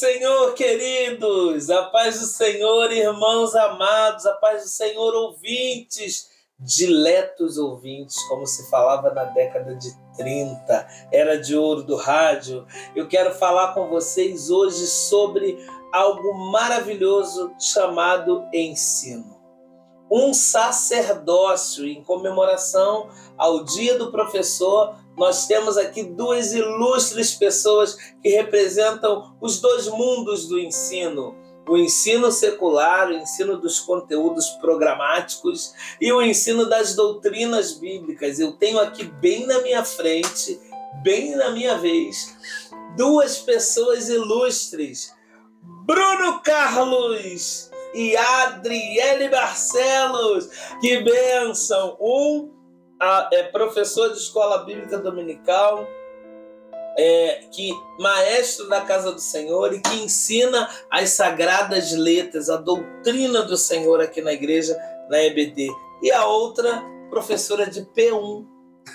Senhor, queridos, a paz do Senhor, irmãos amados, a paz do Senhor, ouvintes, diletos ouvintes, como se falava na década de 30, era de ouro do rádio. Eu quero falar com vocês hoje sobre algo maravilhoso chamado ensino. Um sacerdócio em comemoração ao Dia do Professor nós temos aqui duas ilustres pessoas que representam os dois mundos do ensino. O ensino secular, o ensino dos conteúdos programáticos e o ensino das doutrinas bíblicas. Eu tenho aqui bem na minha frente, bem na minha vez, duas pessoas ilustres. Bruno Carlos e Adriele Barcelos. Que bênção! Um é professor de escola bíblica dominical, é, que maestro da casa do Senhor e que ensina as sagradas letras, a doutrina do Senhor aqui na igreja, na EBD. E a outra, professora de P1,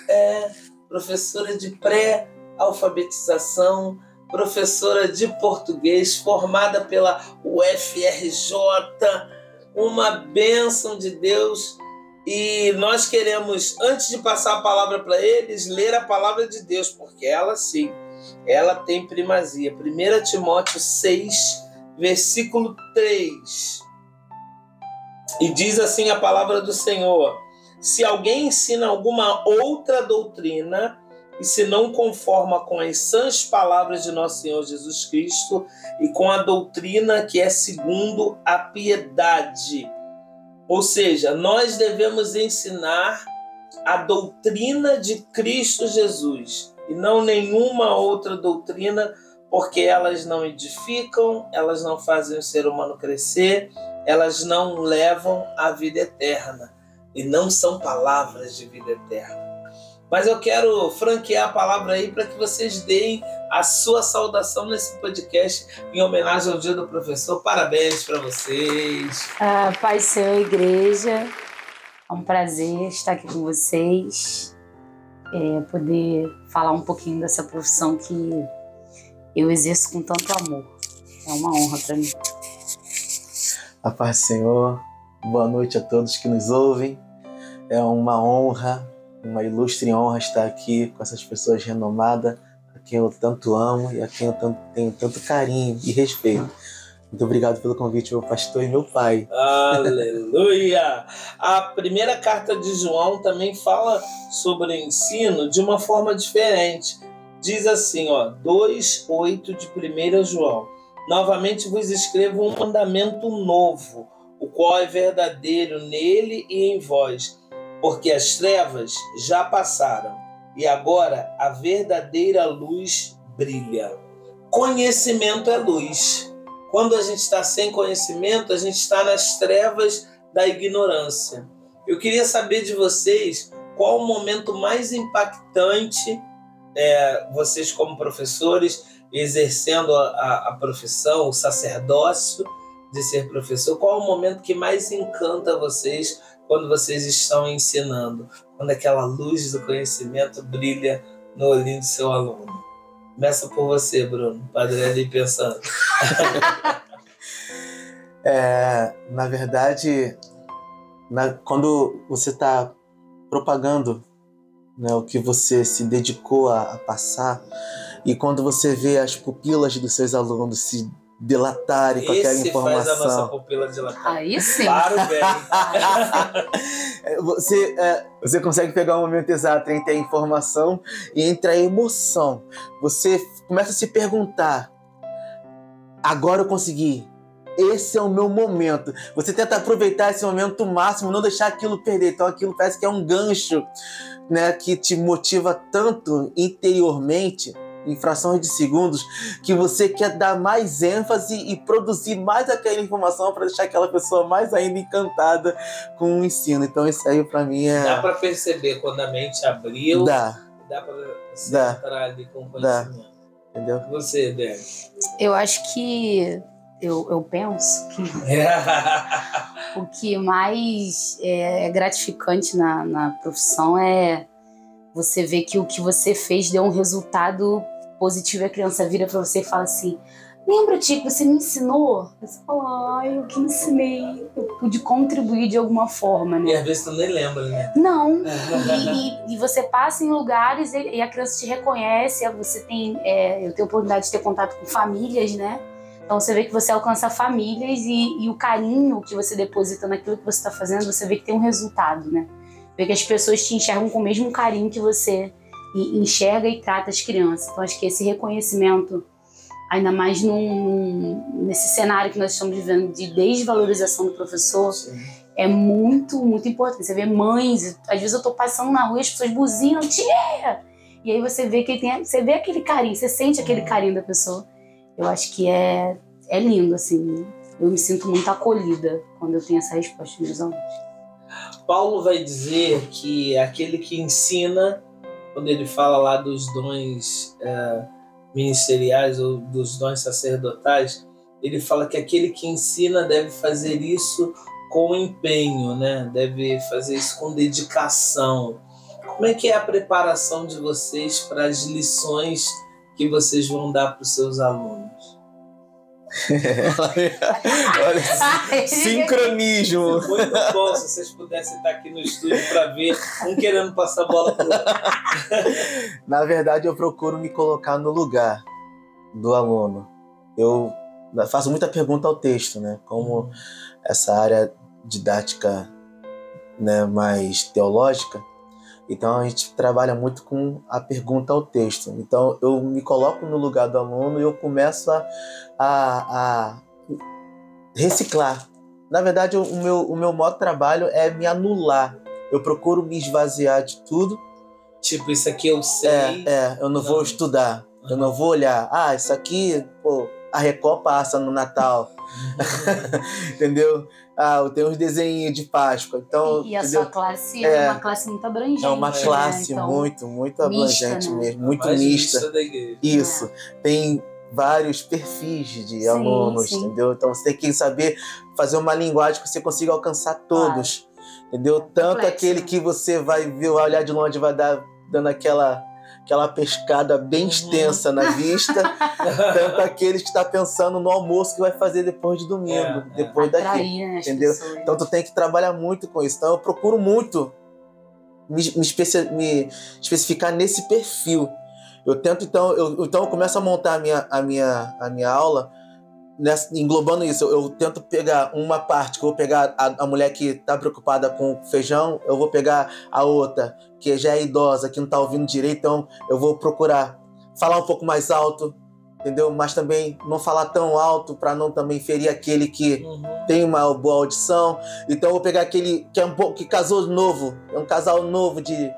é professora de pré-alfabetização, professora de português, formada pela UFRJ, uma bênção de Deus e nós queremos, antes de passar a palavra para eles, ler a palavra de Deus, porque ela sim, ela tem primazia. 1 Timóteo 6, versículo 3. E diz assim a palavra do Senhor: Se alguém ensina alguma outra doutrina, e se não conforma com as sãs palavras de nosso Senhor Jesus Cristo e com a doutrina que é segundo a piedade, ou seja, nós devemos ensinar a doutrina de Cristo Jesus e não nenhuma outra doutrina, porque elas não edificam, elas não fazem o ser humano crescer, elas não levam à vida eterna e não são palavras de vida eterna. Mas eu quero franquear a palavra aí para que vocês deem a sua saudação nesse podcast em homenagem ao Dia do Professor. Parabéns para vocês. Ah, Pai Senhor Igreja, é um prazer estar aqui com vocês, é, poder falar um pouquinho dessa profissão que eu exerço com tanto amor. É uma honra para mim. A paz do Senhor, boa noite a todos que nos ouvem. É uma honra uma ilustre honra estar aqui com essas pessoas renomadas, a quem eu tanto amo e a quem eu tanto, tenho tanto carinho e respeito. Muito obrigado pelo convite, meu pastor e meu pai. Aleluia! A primeira carta de João também fala sobre o ensino de uma forma diferente. Diz assim, ó, 2:8 de 1 João. Novamente vos escrevo um mandamento novo, o qual é verdadeiro nele e em vós porque as trevas já passaram e agora a verdadeira luz brilha. Conhecimento é luz. Quando a gente está sem conhecimento, a gente está nas trevas da ignorância. Eu queria saber de vocês qual o momento mais impactante, é, vocês como professores, exercendo a, a profissão, o sacerdócio de ser professor, qual o momento que mais encanta vocês quando vocês estão ensinando, quando aquela luz do conhecimento brilha no olhinho do seu aluno. Começa por você, Bruno, Padre ali pensando. é, na verdade, na, quando você está propagando né, o que você se dedicou a, a passar, e quando você vê as pupilas dos seus alunos se delatarem com aquela informação. Esse faz a nossa pupila dilatar. Aí sim. Claro, bem. você, é, você consegue pegar o momento exato entre a informação e entre a emoção. Você começa a se perguntar: agora eu consegui. Esse é o meu momento. Você tenta aproveitar esse momento máximo, não deixar aquilo perder. Então aquilo parece que é um gancho, né, que te motiva tanto interiormente em frações de segundos, que você quer dar mais ênfase e produzir mais aquela informação para deixar aquela pessoa mais ainda encantada com o ensino. Então isso aí para mim é Dá para perceber quando a mente abriu. Dá. Dá para dá. entrar ali com conhecimento. Dá. Entendeu? Você, Débora. Eu acho que eu, eu penso que o que mais é gratificante na, na profissão é você ver que o que você fez deu um resultado positivo e a criança vira para você e fala assim: lembra, que você me ensinou? Você fala, ai, eu que ensinei. Eu pude contribuir de alguma forma, né? E às vezes tu nem lembra, né? Não. E, e- e você passa em lugares e, e a criança te reconhece, você tem. é, eu tenho a oportunidade de ter contato com famílias, né? Então você vê que você alcança famílias e, e o carinho que você deposita naquilo que você está fazendo, você vê que tem um resultado, né? Vê que as pessoas te enxergam com o mesmo carinho que você e- enxerga e trata as crianças. Então acho que esse reconhecimento, ainda mais num, nesse cenário que nós estamos vivendo de desvalorização do professor, é muito, muito importante. Você vê mães, às vezes eu tô passando na rua e as pessoas buzinam, tia! E aí você vê que tem, você vê aquele carinho, você sente aquele carinho da pessoa. Eu acho que é, é lindo, assim. Eu me sinto muito acolhida quando eu tenho essa resposta dos alunos. Paulo vai dizer que aquele que ensina, quando ele fala lá dos dons é, ministeriais ou dos dons sacerdotais, ele fala que aquele que ensina deve fazer isso com empenho, né? Deve fazer isso com dedicação. Como é que é a preparação de vocês para as lições que vocês vão dar para os seus alunos? Olha, sincronismo. Muito bom se vocês pudessem estar aqui no estúdio para ver um querendo passar a bola para o outro. Na verdade, eu procuro me colocar no lugar do aluno. Eu faço muita pergunta ao texto, né? Como essa área didática né, mais teológica, então a gente trabalha muito com a pergunta ao texto. Então eu me coloco no lugar do aluno e eu começo a, a, a reciclar. Na verdade, o meu, o meu modo de trabalho é me anular. Eu procuro me esvaziar de tudo Tipo, isso aqui eu sei. é, é, eu não vou Não. estudar. Eu não vou olhar. Ah, isso aqui, pô, a Record passa no Natal. entendeu? Ah, eu tenho uns desenhos de Páscoa. Então, E a entendeu? sua classe É. é uma classe muito abrangente. é uma né? classe Então, muito, muito mista, abrangente né? mesmo, muito Mais mista. mista da igreja. Isso. Tem vários perfis de Sim, alunos, sim. entendeu? Então você tem que saber fazer uma linguagem que você consiga alcançar todos. Entendeu? Tanto complexo, aquele né? que você vai ver, vai olhar de longe, vai dar dando aquela aquela pescada bem Uhum. extensa na vista, tanto aqueles que está pensando no almoço que vai fazer depois de domingo, É, é. depois daqui. atrair, entendeu? pessoas. Então tu tem que trabalhar muito com isso. Então eu procuro muito me, me, especia- me especificar nesse perfil. Eu tento então, eu, então eu começo a montar a minha, a minha, a minha aula nessa- englobando isso. Eu, eu tento pegar uma parte que eu vou pegar a, a mulher que está preocupada com feijão, eu vou pegar a outra que já é idosa, que não está ouvindo direito, então eu vou procurar falar um pouco mais alto, entendeu? Mas também não falar tão alto para não também ferir aquele que Uhum. tem uma boa audição. Então eu vou pegar aquele que é um pouco que casou novo, é um casal novo de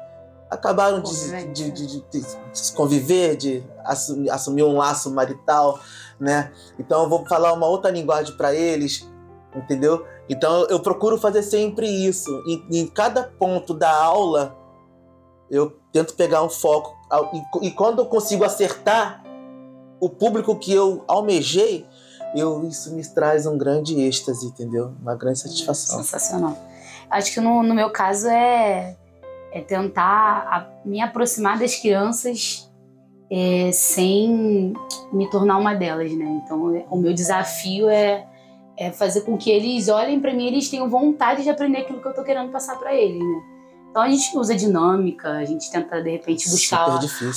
acabaram de, Convivente, de, de- de- de se conviver, de assumir, assumir um laço marital, né? Então eu vou falar uma outra linguagem para eles, entendeu? Então eu procuro fazer sempre isso. Em, em cada ponto da aula eu tento pegar um foco e, e quando eu consigo acertar o público que eu almejei, eu, isso me traz um grande êxtase, entendeu? Uma grande satisfação. Sensacional. Acho que no, no meu caso é, é tentar me aproximar das crianças é, sem me tornar uma delas, né? Então, é- o meu desafio é, é fazer com que eles olhem para mim e eles tenham vontade de aprender aquilo que eu tô querendo passar para eles, né? Então, a gente usa dinâmica, a gente tenta, de repente, buscar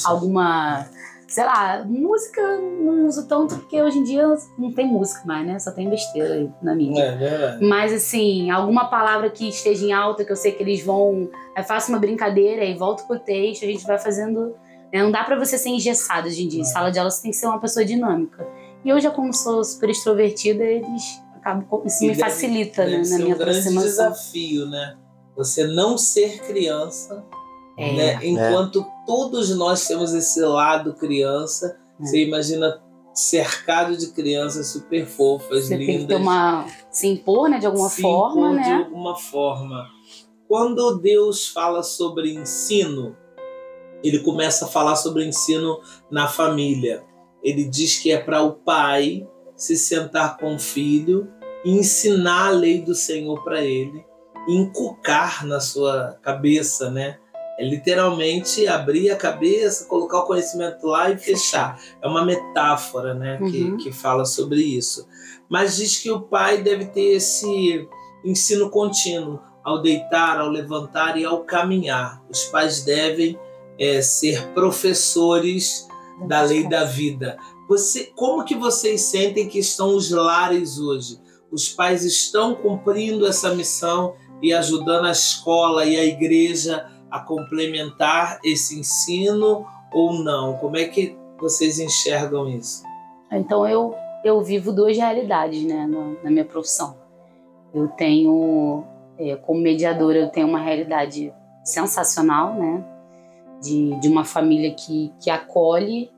alguma, sei lá, música não uso tanto porque hoje em dia não tem música mais, né? Só tem besteira aí na mídia. É verdade. Mas assim, alguma palavra que esteja em alta, que eu sei que eles vão. Aí faço uma brincadeira e volto pro texto, a gente vai fazendo. né? Não dá pra você ser engessado hoje em dia. Em sala de aula você tem que ser uma pessoa dinâmica. E eu já, como sou super extrovertida, eles acabam. Isso E me deve- facilita né, Deve na ser minha um aproximação. desafio, né? Você não ser criança, É. né? Enquanto todos nós temos esse lado criança, É. você imagina cercado de crianças super fofas, Você lindas. tem que ter uma. se impor, né, de alguma se forma, impor de né? alguma forma. Quando Deus fala sobre ensino, ele começa a falar sobre ensino na família. Ele diz que é para o pai se sentar com o filho e ensinar a lei do Senhor para ele, inculcar na sua cabeça, né? É literalmente abrir a cabeça, colocar o conhecimento lá e fechar. É uma metáfora, né, que, Uhum. que fala sobre isso. Mas diz que o pai deve ter esse ensino contínuo ao deitar, ao levantar e ao caminhar. Os pais devem é, ser professores da lei da vida. Você, como que vocês sentem que estão os lares hoje? Os pais estão cumprindo essa missão e ajudando a escola e a igreja a complementar esse ensino ou não? Como é que vocês enxergam isso? Então eu, eu vivo duas realidades né, na, na minha profissão. Eu tenho, é, como mediadora, eu tenho uma realidade sensacional, né? De, de uma família que, que acolhe,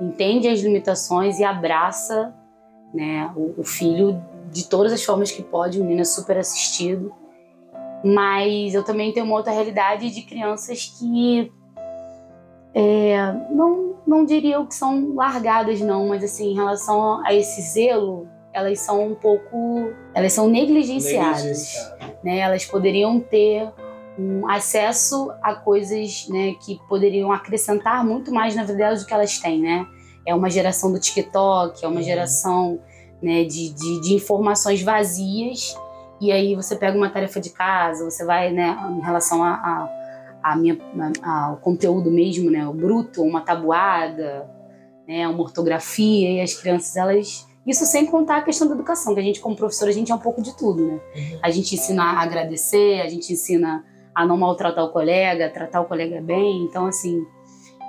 entende as limitações e abraça né, o, o filho de todas as formas que pode. O menino é super assistido. Mas eu também tenho uma outra realidade de crianças que é, não, não diria eu que são largadas, não, mas assim, em relação a esse zelo, elas são um pouco. Elas são negligenciadas. Né? Elas poderiam ter um acesso a coisas né, que poderiam acrescentar muito mais na vida delas do que elas têm, né? É uma geração do TikTok, é uma Uhum. geração né, de, de, de informações vazias, e aí você pega uma tarefa de casa, você vai, né, em relação a, a, a minha, a- ao conteúdo mesmo, né, o bruto, uma tabuada, né, uma ortografia, e as crianças, elas... Isso sem contar a questão da educação, que a gente como professora, a gente é um pouco de tudo, né? Uhum. A gente ensina a agradecer, a gente ensina a não maltratar o colega, tratar o colega bem. Então, assim,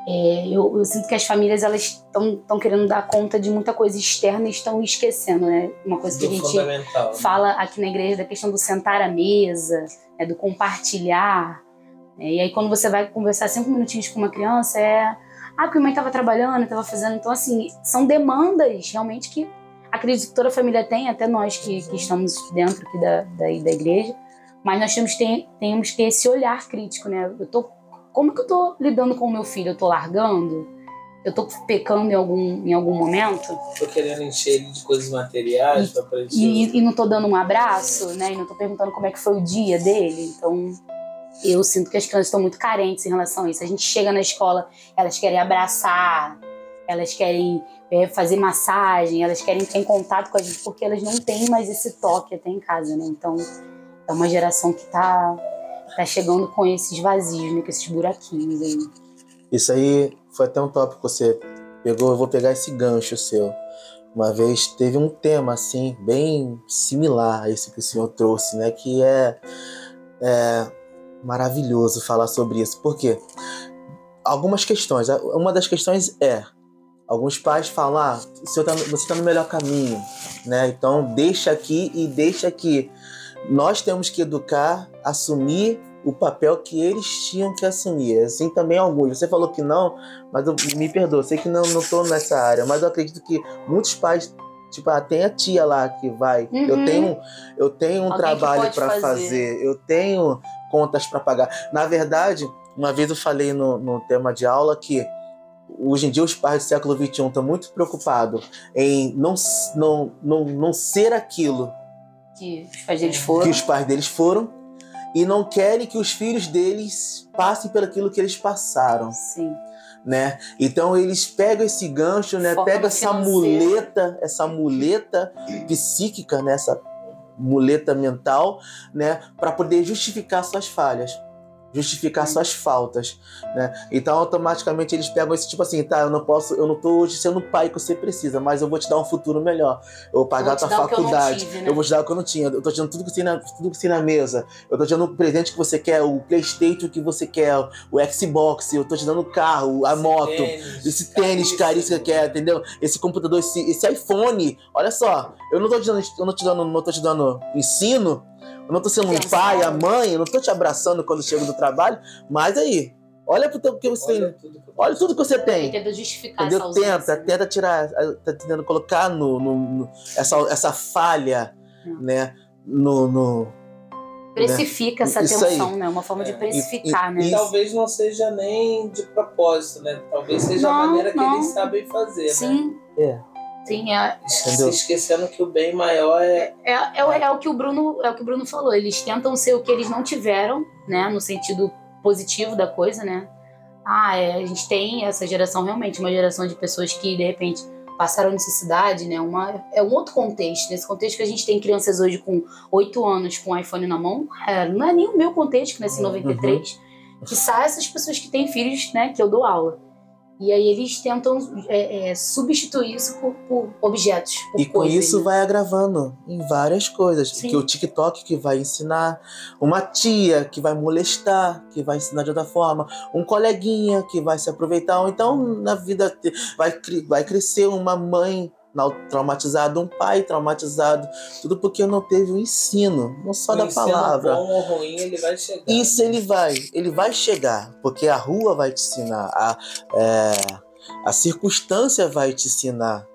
é, eu, eu sinto que as famílias elas estão querendo dar conta de muita coisa externa e estão esquecendo, né? Uma coisa que a Do gente fundamental. né? fala aqui na igreja da questão do sentar à mesa, né, do compartilhar. né? E aí, quando você vai conversar cinco minutinhos com uma criança, é. Ah, porque a mãe estava trabalhando, estava fazendo. Então, assim, são demandas realmente que acredito que toda a família tem, até nós que, que estamos dentro aqui da, da, da igreja. Mas nós temos, tem, temos que ter esse olhar crítico, né? Eu tô, como que eu tô lidando com o meu filho? Eu tô largando? Eu tô pecando em algum, em algum momento? Tô querendo encher ele de coisas materiais para preencher. E, e não tô dando um abraço, né? E não tô perguntando como é que foi o dia dele. Então, eu sinto que as crianças estão muito carentes em relação a isso. A gente chega na escola, elas querem abraçar, elas querem é, fazer massagem, elas querem ter em contato com a gente, porque elas não têm mais esse toque até em casa, né? Então, é uma geração que tá, tá chegando com esses vazios, né? Com esses buraquinhos aí. Isso aí foi até um tópico que você pegou. Eu vou pegar esse gancho seu. Uma vez teve um tema assim, bem similar a esse que o senhor trouxe, né? Que é, é maravilhoso falar sobre isso. Por quê? Algumas questões. Uma das questões é: alguns pais falam, ah, tá, você está no melhor caminho, né? Então deixa aqui e deixa aqui. Nós temos que educar, assumir o papel que eles tinham que assumir. Assim também alguns. Você falou que não, mas eu, me perdoa, eu sei que não, não tô nessa área, mas eu acredito que muitos pais, tipo, ah, tem a tia lá que vai. Uhum. Eu tenho, eu tenho um Alguém trabalho para fazer. fazer, eu tenho contas para pagar. Na verdade, uma vez eu falei no, no tema de aula que hoje em dia os pais do século XXI estão muito preocupados em não, não, não, não ser aquilo Que os pais deles foram. que os pais deles foram e não querem que os filhos deles passem pelo aquilo que eles passaram, Sim. né? Então eles pegam esse gancho, né? Foca Pega no essa muleta, essa muleta psíquica, né? Essa muleta mental, né? Para poder justificar suas falhas. Justificar suas faltas, né? Então automaticamente eles pegam esse tipo assim, tá? Eu não posso, eu não tô hoje sendo o pai que você precisa, mas eu vou te dar um futuro melhor. Eu vou pagar vou a tua que eu faculdade. tive, né? Eu vou te dar o que eu não tinha. Eu tô te dando tudo que você tem na, tudo que você na mesa. Eu tô te dando o presente que você quer, o Playstation que você quer, o Xbox, eu tô te dando o carro, a Esse moto, tênis, esse tênis caríssimo que você quer, entendeu? Esse computador, esse, esse iPhone. Olha só, eu não tô te dando, eu não te dando, não tô te dando ensino, eu não tô sendo um pai, a mãe, eu não tô te abraçando quando chego do trabalho, mas aí, olha pro teu, que você Olha tem. tudo que Olha tudo que você tem. Tenta justificar Entendeu? essa ausência. Tenta, tenta tirar, tá tentando colocar no, no- no- essa, essa falha, Hum. né? No, no- Precifica essa Isso aí. atenção, né? Uma forma de É. precificar, E- né? e- E talvez não seja nem de propósito, né? Talvez seja a Não, maneira que não. eles sabem fazer, né? Sim. É. Sim, é, Entendeu? Se esquecendo que o bem maior é. é, é, o- é o que o Bruno é o que o Bruno falou. Eles tentam ser o que eles não tiveram, né? No sentido positivo da coisa, né? Ah, é, a gente tem essa geração realmente, uma geração de pessoas que de repente passaram necessidade, né? Uma, é um outro contexto. Nesse contexto que a gente tem crianças hoje com 8 anos com iPhone na mão, é, não é nem o meu contexto, que nasci em 93, uhum. que sai essas pessoas que têm filhos, né? Que eu dou aula. E aí eles tentam é, é, substituir isso por, por objetos. Por e com isso né? vai agravando em várias coisas. Sim. Que o TikTok que vai ensinar, uma tia que vai molestar, que vai ensinar de outra forma, um coleguinha que vai se aproveitar. Ou então na vida vai, vai crescer uma mãe traumatizado, um pai traumatizado, tudo porque não teve o ensino, não só o da palavra. Bom ou ruim, ele vai chegar. Isso ele vai, ele vai chegar, porque a rua vai te ensinar, a, é, a circunstância vai te ensinar,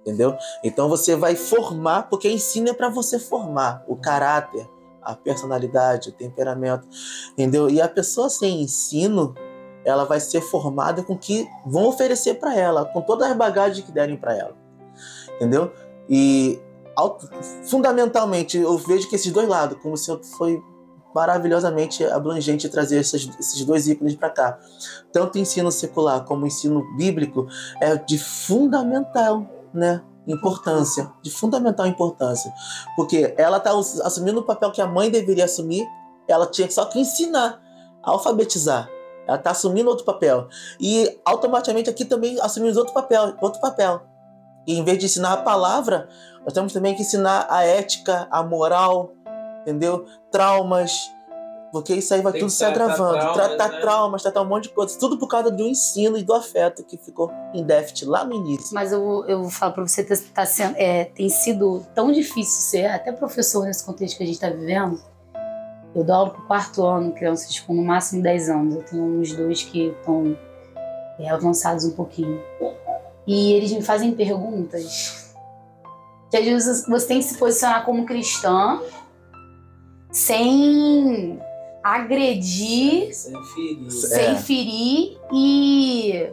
entendeu? Então você vai formar, porque ensino é para você formar o caráter, a personalidade, o temperamento, entendeu? E a pessoa sem ensino, ela vai ser formada com o que vão oferecer para ela, com todas as bagagens que derem para ela entendeu? E fundamentalmente eu vejo que esses dois lados, como senhor foi maravilhosamente abrangente trazer esses, esses dois ícones para cá. Tanto o ensino secular como o ensino bíblico é de fundamental, né? Importância, de fundamental importância. Porque ela está assumindo o papel que a mãe deveria assumir, ela tinha só que ensinar, alfabetizar. Ela está assumindo outro papel. E automaticamente aqui também assumimos outro papel, outro papel e em vez de ensinar a palavra, nós temos também que ensinar a ética, a moral, entendeu? Traumas, porque isso aí vai Tem tudo se agravando. Traumas, tratar né? traumas, tratar um monte de coisas. Tudo por causa do ensino e do afeto que ficou em déficit lá no início. Mas eu, eu falo para você, tá, tá sendo, é, tem sido tão difícil ser até professor nesse contexto que a gente está vivendo. Eu dou aula pro quarto ano, crianças com no máximo 10 anos. Eu tenho uns dois que estão é, avançados um pouquinho. E eles me fazem perguntas. Que às vezes você tem que se posicionar como cristã sem agredir, sem ferir, sem é. ferir e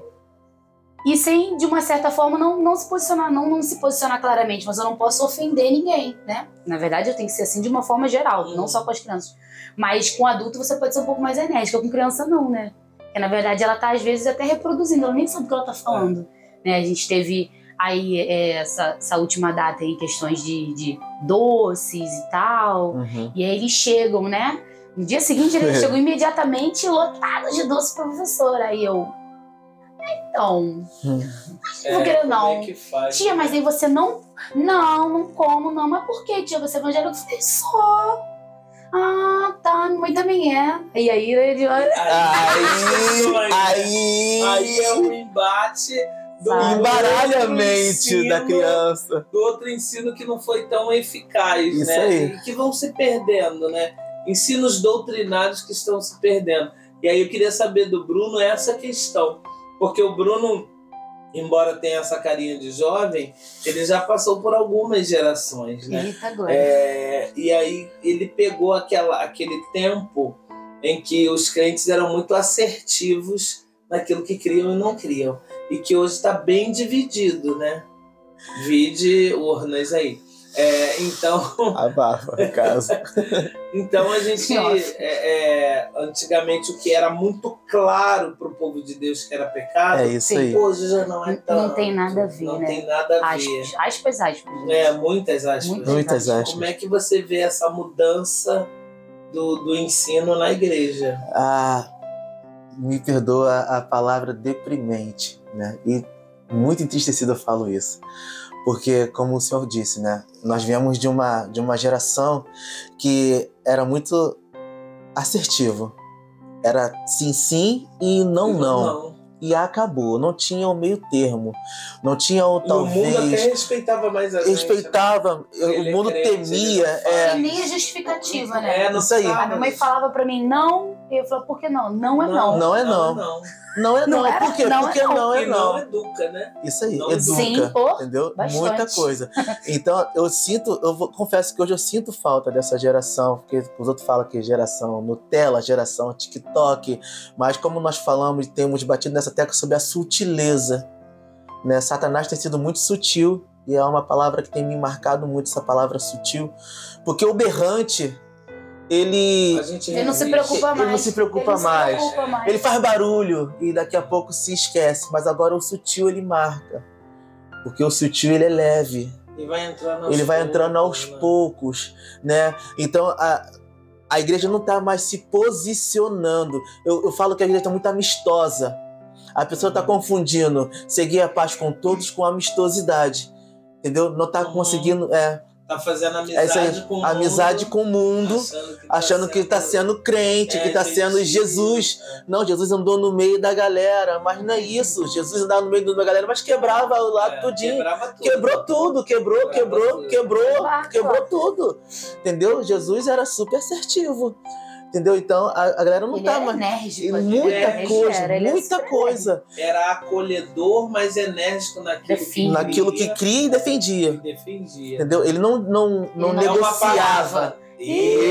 e sem de uma certa forma não, não se posicionar não não se posicionar claramente, mas eu não posso ofender ninguém, né? Na verdade eu tenho que ser assim de uma forma geral, não só com as crianças. Mas com adulto você pode ser um pouco mais enérgica, com criança não, né? Porque na verdade ela tá às vezes até reproduzindo, ela nem sabe o que ela tá falando. É. Né? A gente teve aí é, essa, essa, última data em questões de, de doces e tal. Uhum. E aí eles chegam, né? No dia seguinte eles chegam imediatamente lotados de doce para professora. Aí eu. Então. Hum. Não querer, não. É que faz, tia, mas aí você não. Não, não como, não. Mas por que, tia? Você é evangélico? Eu falei, só. Ah, tá, minha mãe também é. E aí ele olha. Aí, aí, aí, aí é um embate embaralha a mente ensino, da criança. Do outro ensino que não foi tão eficaz, Isso né? Aí. E que vão se perdendo, né? Ensinos doutrinários que estão se perdendo. E aí eu queria saber do Bruno essa questão. Porque o Bruno, embora tenha essa carinha de jovem, ele já passou por algumas gerações, né? Eita, é, e aí ele pegou aquela, aquele tempo em que os crentes eram muito assertivos naquilo que criam e não criam e que hoje está bem dividido, né? Vide urnas aí. É, então. Abafa, casa. então a gente. É, é, antigamente o que era muito claro para o povo de Deus que era pecado, é isso aí. hoje já não é tão. Não tem nada a ver. Não né? tem nada a ver. Aspas, aspas, aspas. É, muitas aspas. Muitas, muitas aspas. Como é que você vê essa mudança do, do ensino na igreja? Ah, me perdoa a palavra deprimente né? E muito entristecido eu falo isso, porque como o senhor disse, né? Nós viemos de uma de uma geração que era muito assertivo, era sim sim e não não. não e acabou. Não tinha o meio termo. Não tinha o talvez. o mundo até respeitava mais a gente. Respeitava. Né? O mundo é crente, temia. É... nem a justificativa, né? É, não Isso aí. A minha mãe falava pra mim, não. E eu falava, por que não? Não é não. Não, é não. não. Não é não. não. É, por quê? Não Porque é não. não é não. não educa, né? Isso aí, não educa. Sim, entendeu? Bastante. Muita coisa. Então, eu sinto, eu vou, confesso que hoje eu sinto falta dessa geração, porque os outros falam que geração Nutella, geração TikTok, mas como nós falamos e temos batido nessa tecla sobre a sutileza, né? Satanás tem sido muito sutil e é uma palavra que tem me marcado muito essa palavra sutil, porque o berrante ele Ele não se preocupa Ele mais. não se preocupa Ele mais. Se preocupa mais. ele faz barulho e daqui a pouco se esquece, mas agora o sutil ele marca. Porque o sutil ele é leve, E vai entrando aos ele vai poucos, entrando aos né? poucos, né? Então a, a igreja não tá mais se posicionando. Eu, eu falo que a igreja tá muito amistosa. A pessoa tá confundindo seguir a paz com todos com amistosidade. Entendeu? Não tá Uhum. conseguindo. É, Tá fazendo é amizade aí. com o Amizade mundo, com o mundo, achando que tá achando que tá sendo crente, é, que tá sendo gentil. Jesus. Não, Jesus andou no meio da galera, mas não é isso. Jesus andava no meio da galera, mas quebrava o lado É, tudinho. Quebrava tudo. Quebrou tudo, quebrou, quebrou, tudo. quebrou, Claro, quebrou tudo. Entendeu? Jesus era super assertivo. Entendeu? Então a, a galera não Ele tá era mais. enérgico. E né? muita Ele coisa, era, ele é muita super coisa. Era acolhedor, mas enérgico naquilo Define. que Naquilo que cria e e defendia. defendia. Entendeu? Ele não, não, não Ele não negociava. Ele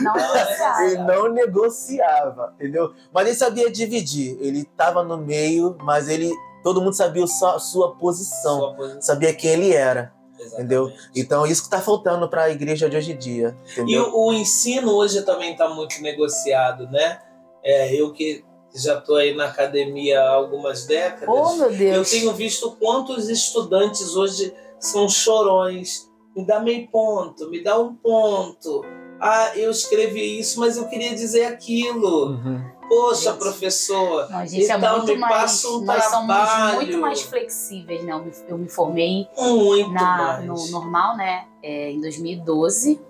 não negociava. Ele não negociava, entendeu? Mas ele sabia dividir. Ele estava no meio, mas ele todo mundo sabia a sua posição, Sua posição. sabia quem ele era, Exatamente. entendeu? Então isso que está faltando para a igreja de hoje em dia, E entendeu? o, o ensino hoje também está muito negociado, né? É, eu que já estou aí na academia há algumas décadas, Oh, meu eu Deus. tenho visto quantos estudantes hoje são chorões. Me dá meio ponto, me dá um ponto. Ah, eu escrevi isso, mas eu queria dizer aquilo. Uhum. Poxa, Gente. professor, Não, a gente é Então, muito me mais. passa um nós trabalho. somos muito mais flexíveis, né? Eu me, eu me formei muito na, mais. no normal, né? É, em 2012.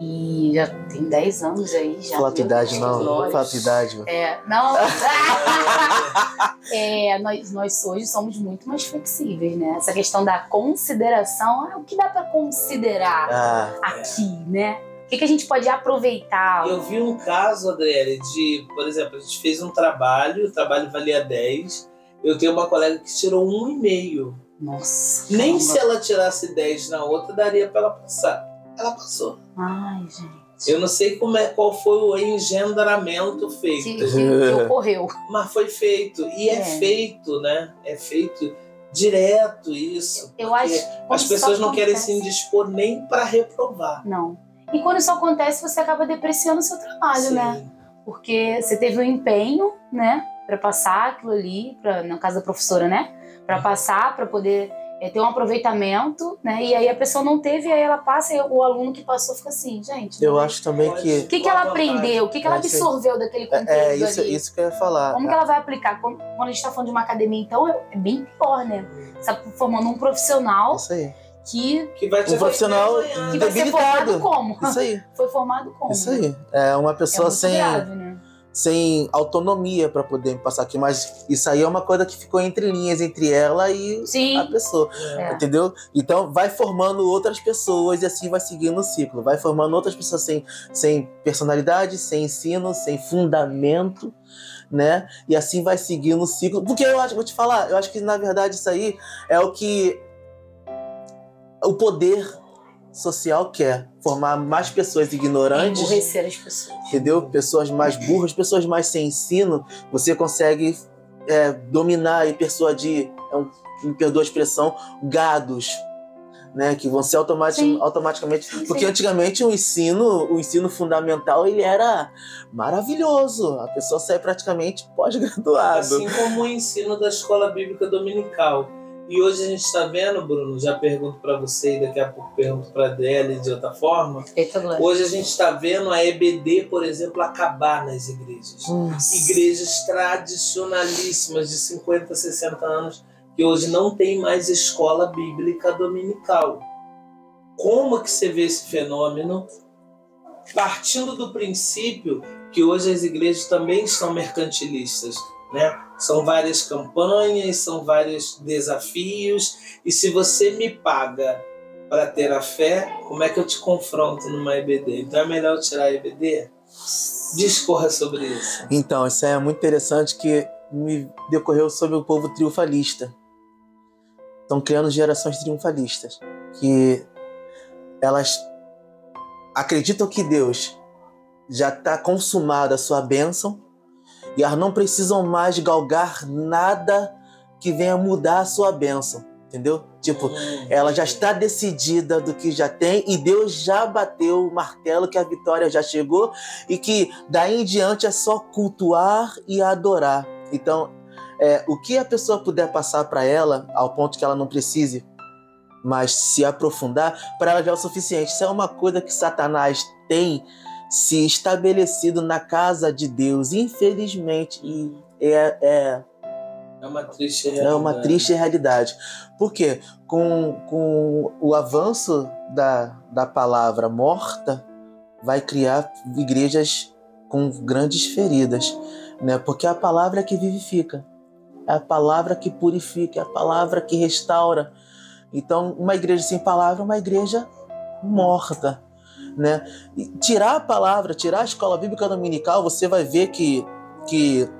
E já tem 10 anos aí. Já, Fala idade, não. Fala idade. É, não. é, nós, nós hoje somos muito mais flexíveis, né? Essa questão da consideração é o que dá para considerar Ah, aqui, né? O que, que a gente pode aproveitar? Eu vi um caso, Adriele, de, por exemplo, a gente fez um trabalho, o trabalho valia 10. Eu tenho uma colega que tirou um e meio. Nossa. Nem caramba. se ela tirasse 10 na outra, daria pra ela passar. Ela passou. Ai, gente. Eu não sei como é, qual foi o engendramento feito, Que, que, que ocorreu. mas foi feito. E é, É. feito, né? É feito direto isso. Eu acho. As pessoas não querem se indispor nem para reprovar. Não. E quando isso acontece, você acaba depreciando o seu trabalho, Sim. né? Porque você teve um empenho, né, Pra passar aquilo ali, pra, na casa da professora, né, Pra passar, pra poder é, ter um aproveitamento, né? E aí a pessoa não teve, aí ela passa e o aluno que passou fica assim, gente. eu mas acho também que O que, que ela aprendeu? O que, que ela É, absorveu daquele conteúdo é, é isso, ali? isso que eu ia falar. Como que ela vai aplicar? Quando quando a gente está falando de uma academia, então, é é bem pior, né? Você tá formando um profissional Isso aí. Que, Que vai te Um profissional que vai ser formado como? Isso aí. Foi formado como? Isso aí. É uma É pessoa muito sem, grave, né? sem autonomia para poder me passar aqui, mas isso aí é uma coisa que ficou entre linhas entre ela e a Sim. pessoa, É. entendeu? Então vai formando outras pessoas e assim vai seguindo o ciclo, vai formando outras pessoas sem, sem personalidade, sem ensino, sem fundamento, né? E assim vai seguindo o ciclo. Porque eu acho, vou te falar, eu acho que na verdade isso aí é o que o poder social quer, formar mais pessoas ignorantes Emburrecer as pessoas. entendeu? Pessoas mais burras, pessoas mais sem ensino, você consegue é, dominar e persuadir, é um, me perdoa a expressão, gados, né? Que vão ser automati Sim. automaticamente. Sim, Porque sim. antigamente o ensino, o ensino fundamental, ele era maravilhoso. A pessoa saía praticamente pós-graduado. Assim como o ensino da escola bíblica dominical. E hoje a gente está vendo, Bruno, já pergunto para você e daqui a pouco pergunto para a de outra forma. Eita. Hoje a gente está vendo a EBD, por exemplo, acabar nas igrejas. Igrejas tradicionalíssimas de 50, 60 anos que hoje não tem mais escola bíblica dominical. Como que você vê esse fenômeno? Partindo do princípio que hoje as igrejas também estão mercantilistas, né? São várias campanhas, são vários desafios, e se você me paga para ter a fé, como é que eu te confronto numa EBD? Então é melhor eu tirar a EBD? Discorra sobre isso. Então, isso é muito interessante que me decorreu sobre o povo triunfalista. Estão criando gerações triunfalistas que elas acreditam que Deus já está consumada a sua bênção e elas não precisam mais galgar nada que venha mudar a sua bênção. Entendeu? Tipo, Hum, ela já está decidida do que já tem e Deus já bateu o martelo que a vitória já chegou e que daí em diante é só cultuar e adorar. Então, é, o que a pessoa puder passar para ela, ao ponto que ela não precise mais se aprofundar, para ela já é o suficiente. Isso é uma coisa que Satanás tem se estabelecido na casa de Deus, infelizmente, e é, é É uma triste é realidade. uma triste realidade. Por quê? Com, com o avanço da, da palavra morta, vai criar igrejas com grandes feridas. Né? Porque é a palavra que vivifica, é a palavra que purifica, é a palavra que restaura. Então, uma igreja sem palavra é uma igreja morta. Né? E tirar a palavra, tirar a escola bíblica dominical, você vai ver que, que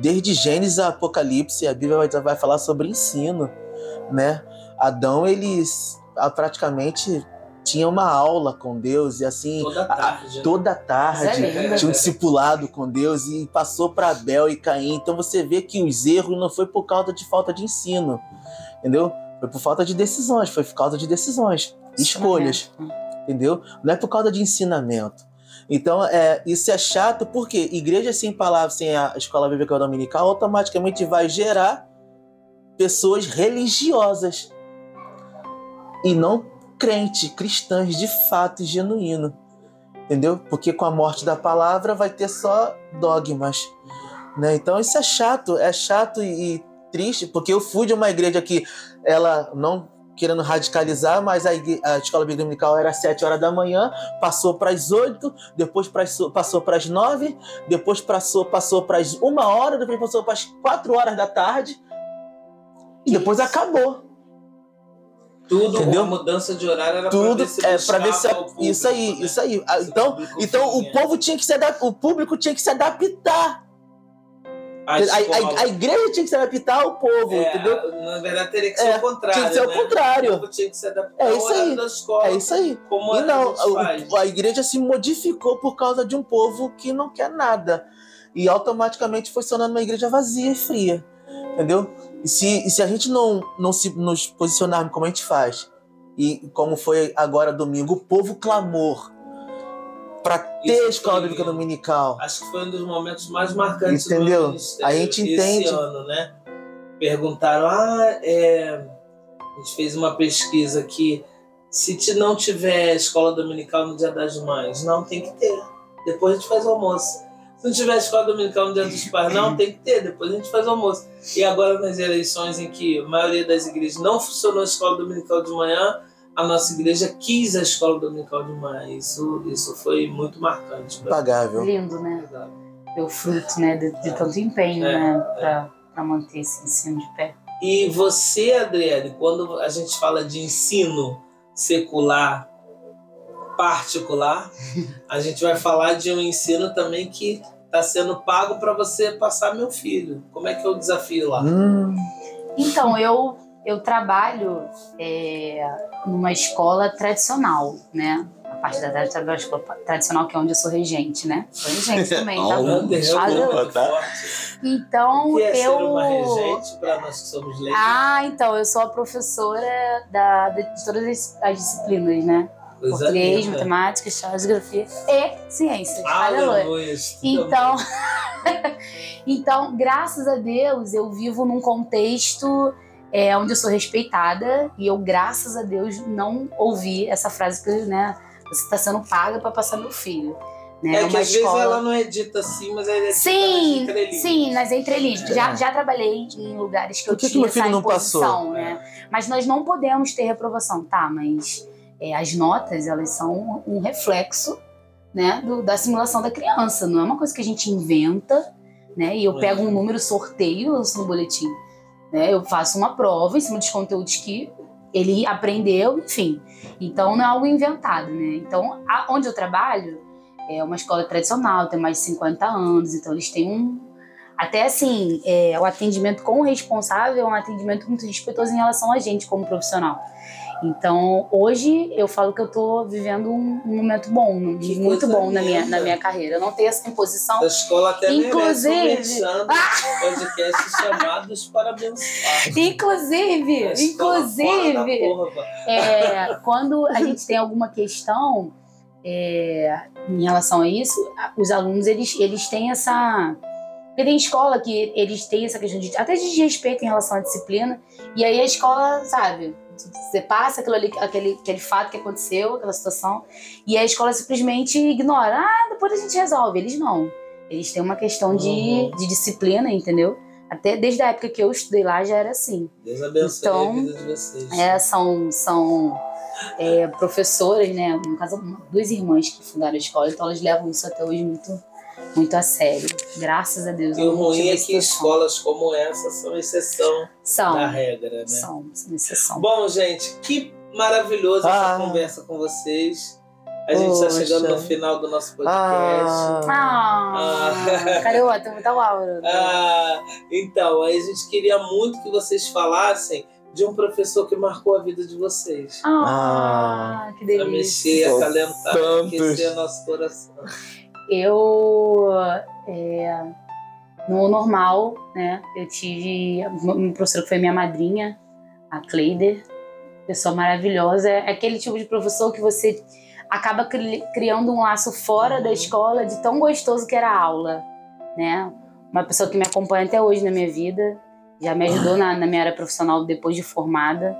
desde Gênesis a Apocalipse, a Bíblia vai, vai falar sobre ensino, né? Adão, eles ah, praticamente tinha uma aula com Deus e assim, Toda tarde. né? toda tarde linda. tinha um discipulado com Deus e passou para Abel e Caim. Então você vê que os erros não foi por causa de falta de ensino, entendeu? Foi por falta de decisões, foi por causa de decisões, escolhas entendeu? Não é por causa de ensinamento. Então, é, isso é chato porque igreja sem palavras, sem a escola bíblica dominical, automaticamente vai gerar pessoas religiosas e não crente, cristãs de fato e genuíno. Entendeu? Porque com a morte da palavra vai ter só dogmas. Né? Então isso é chato, é chato e, e triste, porque eu fui de uma igreja que ela não querendo radicalizar, mas a, a escola bíblica dominical era às 7 horas da manhã, passou para as 8, depois pras- passou para as 9, depois passou passou para as 1 hora, depois passou para as 4 horas da tarde e depois acabou. Tudo, Entendeu? a mudança de horário era Tudo pra ver se é para ver se o público, isso aí, né? isso aí. Ah, Então, então o vinha. povo tinha que se adaptar, o público tinha que se adaptar. A A, escola- a- a igreja tinha que se adaptar ao povo, É, entendeu? Na verdade, teria que ser É, o contrário. tinha que ser o né? contrário. O povo tinha que se adaptar É isso aí. da escola. É isso aí. Como E a não, a, a igreja se modificou por causa de um povo que não quer nada. E automaticamente foi se tornando uma igreja vazia e fria. Entendeu? E se, e se a gente não, não se nos posicionarmos como a gente faz, e como foi agora domingo, o povo clamor para ter Isso escola foi- bíblica dominical. Acho que foi um dos momentos mais marcantes Entendeu? do ministério A gente esse entende. ano, né? Perguntaram, ah, é... a gente fez uma pesquisa que se te não tiver escola dominical no Dia das Mães, não tem que ter. Depois a gente faz o almoço. Se não tiver escola dominical no Dia dos Pais, não tem que ter. Depois a gente faz o almoço. E agora nas eleições em que a maioria das igrejas não funcionou a escola dominical de manhã, a nossa igreja quis a escola dominical de manhã. Isso, isso foi muito marcante. pra- Pagável. Lindo, né? Ver o fruto, né? De, de tanto empenho, É, né? é. Pra manter esse ensino de pé. E você, Adriane, quando a gente fala de ensino secular particular, a gente vai falar de um ensino também que está sendo pago para você passar meu filho. Como é que é o desafio lá? Hum, Então, eu, eu trabalho é, numa escola tradicional, né? A parte da tarde eu trabalho na escola tradicional, que é onde eu sou regente, né? Sou regente também, tá? Oh, Ah, muito eu- tá? Então, O que é ser eu. uma regente para nós que somos leigos? Ah, então, eu sou a professora da, de todas as, as disciplinas, né? Português, linda. matemática, história, geografia e ciências. Aleluia. Aleluia. Então, então, graças a Deus, eu vivo num contexto é, onde eu sou respeitada e eu, graças a Deus, não ouvi essa frase que, né, você está sendo paga para passar meu filho. Né? É que às vezes ela não é dita assim, mas ela é dita Sim, nas entrelinhas. sim, nas entrelinhas. Já, já trabalhei em lugares que eu Por que que tinha meu filho essa não imposição, passou? né? Mas nós não podemos ter reprovação, tá? Mas é, as notas, elas são um reflexo né, do- da simulação da criança. Não é uma coisa que a gente inventa, né? E eu É. pego um número, sorteio lanço no boletim. Né? Eu faço uma prova em cima dos conteúdos que ele aprendeu, enfim. Então não é algo inventado, né? Então, a- onde eu trabalho é uma escola tradicional, tem mais de 50 anos, então eles têm um, Até assim, é, o atendimento com o responsável é um atendimento muito respeitoso em relação a gente como profissional. Então, hoje eu falo que eu tô vivendo um, um momento bom, um- muito bom na minha, na minha carreira. Eu não tenho essa imposição. A escola até Inclusive- um do podcast chamados para abençoar. Inclusive, inclusive, é, quando a gente tem alguma questão é, em relação a isso, os alunos eles, eles têm essa. Porque tem escola que eles têm essa questão de até de desrespeito em relação à disciplina, e aí a escola, sabe, você passa aquele, aquele fato que aconteceu, aquela situação, e a escola simplesmente ignora. Ah, depois a gente resolve. Eles não. Eles têm uma questão de, Uhum. de disciplina, entendeu? Até desde a época que eu estudei lá já era assim. Deus abençoe Então, a vida de vocês. É, são são é, professoras, né? No caso, duas irmãs que fundaram a escola, então elas levam isso até hoje muito, muito a sério. Graças a Deus. E o ruim é que situação. escolas como essa são exceção são, da regra, né? são, são exceção. Bom, gente, que maravilhoso Ah. essa conversa com vocês. A gente está chegando no final do nosso podcast. Ah, Ah, cadê o outro? Tá o Auro. Ah, então, aí a gente queria muito que vocês falassem de um professor que marcou a vida de vocês. Ah, que Pra delícia. mexer, São acalentar, aquecer nosso coração. Eu, é, no normal, né, eu tive uma professora que foi minha madrinha, a Cleider, pessoa maravilhosa. É aquele tipo de professor que você acaba cri- criando um laço fora Uhum. da escola de tão gostoso que era a aula, né? Uma pessoa que me acompanha até hoje na minha vida, já me ajudou na, na minha área profissional depois de formada.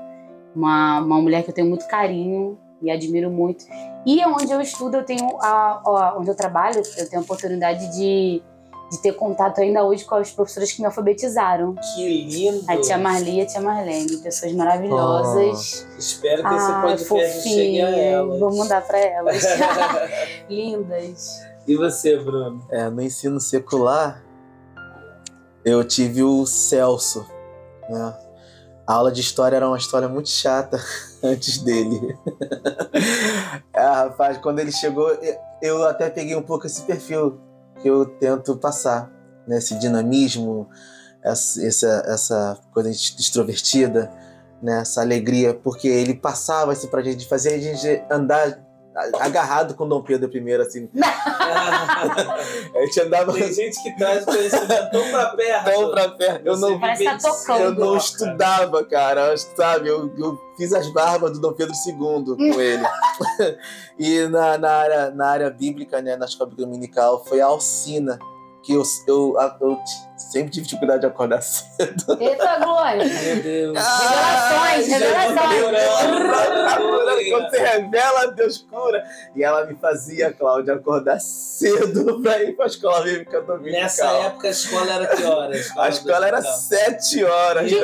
Uma, uma mulher que eu tenho muito carinho e admiro muito. E onde eu estudo, eu tenho a, ó, onde eu trabalho, eu tenho a oportunidade de, de ter contato ainda hoje com as professoras que me alfabetizaram. Que lindo! A tia Marli e a tia Marlene, pessoas maravilhosas. Espero que esse Ai, podcast chegue a elas. Vou mandar pra elas. Lindas. e você, Bruno? é, no ensino secular, eu tive o Celso, né? A aula de história era uma história muito chata antes dele. ah, rapaz, quando ele chegou, eu- até peguei um pouco esse perfil que eu tento passar, né? Esse dinamismo, essa, essa, essa coisa extrovertida, né? Essa alegria, porque ele passava isso pra gente, fazia a gente andar agarrado com Dom Pedro I, assim. A gente andava Tem gente que traz conhecimento tão pra perto. tão pra perto. Eu não, Parece que tá tocando. eu não estudava, cara. Sabe, eu, eu fiz as barbas do Dom Pedro II com ele. e na, na, área, na área bíblica, né, na escola dominical, foi a Alcina. Que eu, eu, eu sempre tive dificuldade de acordar cedo. Eita, Glória. Meu Deus. Revelações, revelações. Quando você revela, Deus cura. E ela me fazia, Cláudia, acordar cedo pra ir pra escola bíblica dominical. Nessa época a escola era que horas? A escola era dominical? sete horas. Que!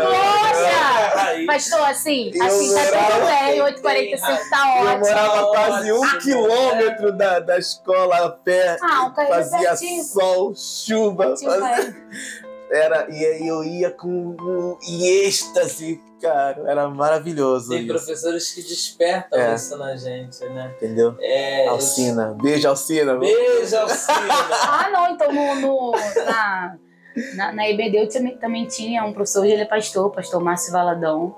Aí, Pastor, assim, Eu assim, tá tudo bem, 8h45 tá Eu ótimo. morava quase um quilômetro da, da escola a pé. Ah, um carrinho Fazia sol, chuva. Fazia- vai. Era, e aí eu ia com um, em êxtase, cara. Era maravilhoso Tem isso. professores que despertam É. isso na gente, né? Entendeu? É, Alcina. Beijo, Alcina. Beijo, Alcina. Ah, não, então no, no- na, na, na EBD eu também, também tinha um professor, hoje ele é pastor, pastor Márcio Valadão,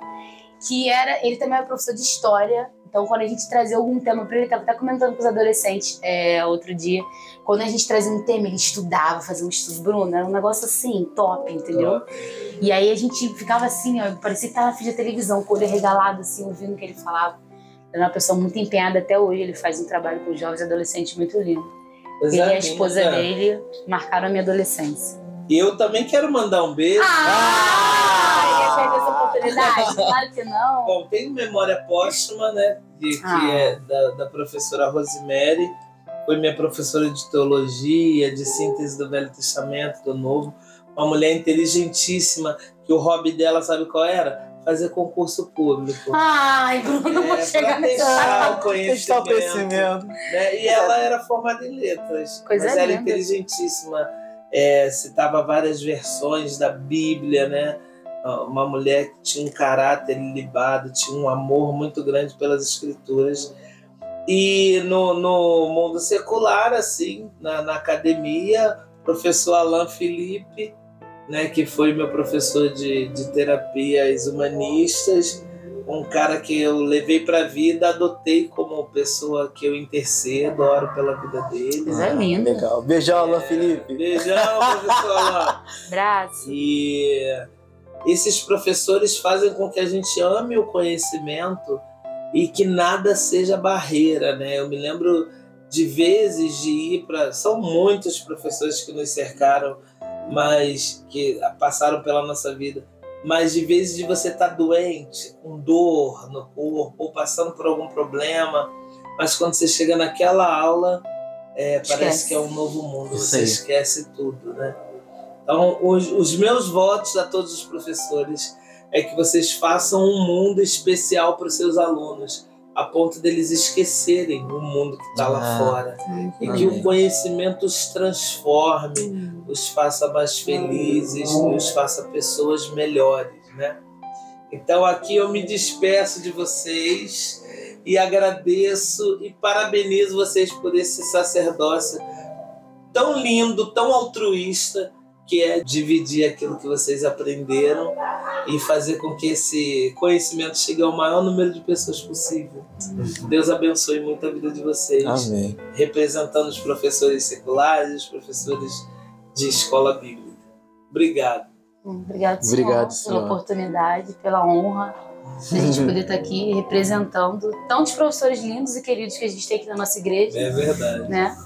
que era, ele também era professor de história. Então, quando a gente trazia algum tema para ele, estava até comentando com os adolescentes é, outro dia, quando a gente trazia um tema, ele estudava, fazia um estudo, Bruno, era um negócio assim, top, entendeu? E aí a gente ficava assim, ó, parecia que tava na da televisão, com o olho regalado, assim, ouvindo o que ele falava. Era uma pessoa muito empenhada até hoje, ele faz um trabalho com jovens e adolescentes muito lindo. Coisa Ele e a esposa dele marcaram a minha adolescência. E eu também quero mandar um beijo. Ah! Ia perder essa oportunidade? Claro que não. Bom, tem memória póstuma, né? Que, que Ah. é da, da professora Rosemary. Foi minha professora de teologia, de síntese do Velho Testamento, do Novo. Uma mulher inteligentíssima, que o hobby dela, sabe qual era? Fazer concurso público. Ai, Bruno, não vou É, chegar nessa o conhecimento. o conhecimento. né? E ela era formada em letras, Coisa mas era linda. inteligentíssima. É, citava várias versões da Bíblia, né? Uma mulher que tinha um caráter ilibado, tinha um amor muito grande pelas escrituras. E no, no mundo secular, assim, na, na academia, professor Alain Felipe, né, que foi meu professor de, de terapias humanistas, um cara que eu levei para a vida, adotei como pessoa que eu intercedo, oro pela vida dele. Coisa linda. Legal. Beijão, Alan Felipe. Beijão, professor Alan. Abraço. E esses professores fazem com que a gente ame o conhecimento e que nada seja barreira, né? Eu me lembro de vezes de ir para. São muitos professores que nos cercaram, mas que passaram pela nossa vida. Mas de vezes de você estar tá doente, com dor no corpo, ou passando por algum problema, mas quando você chega naquela aula, é, parece que é um novo mundo, você esquece tudo, né? Então, os, os meus votos a todos os professores é que vocês façam um mundo especial para os seus alunos, a ponto deles esquecerem o mundo que está lá ah, fora. e que o conhecimento os transforme, hum. os faça mais felizes, hum. os faça pessoas melhores, né? Então aqui eu me despeço de vocês e agradeço e parabenizo vocês por esse sacerdócio tão lindo, tão altruísta que é dividir aquilo que vocês aprenderam e fazer com que esse conhecimento chegue ao maior número de pessoas possível. Deus abençoe muito a vida de vocês. Amém. Representando os professores seculares, os professores de escola bíblica. Obrigado. Obrigado, senhor, Obrigado, senhor. pela oportunidade, pela honra a gente poder estar aqui representando tantos professores lindos e queridos que a gente tem aqui na nossa igreja. É verdade. Né?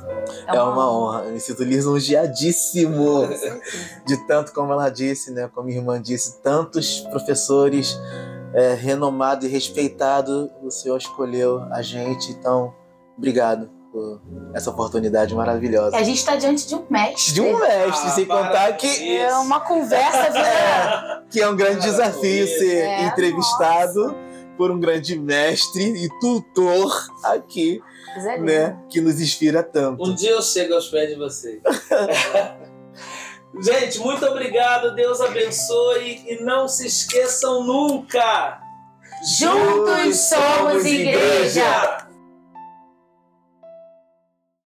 É, é uma, uma honra. Eu me sinto lisonjeadíssimo de tanto, como ela disse, né? Como a irmã disse, tantos professores é, renomados e respeitados. O Senhor escolheu a gente, então, obrigado por essa oportunidade maravilhosa. E a gente está diante de um mestre. De um mestre, ah, sem contar que. É uma conversa. é, que é um grande desafio ser é, entrevistado nossa. por um grande mestre e tutor aqui. É né, que nos inspira tanto. Um dia eu chego aos pés de vocês. Gente, muito obrigado. Deus abençoe. E não se esqueçam nunca. Juntos somos igreja.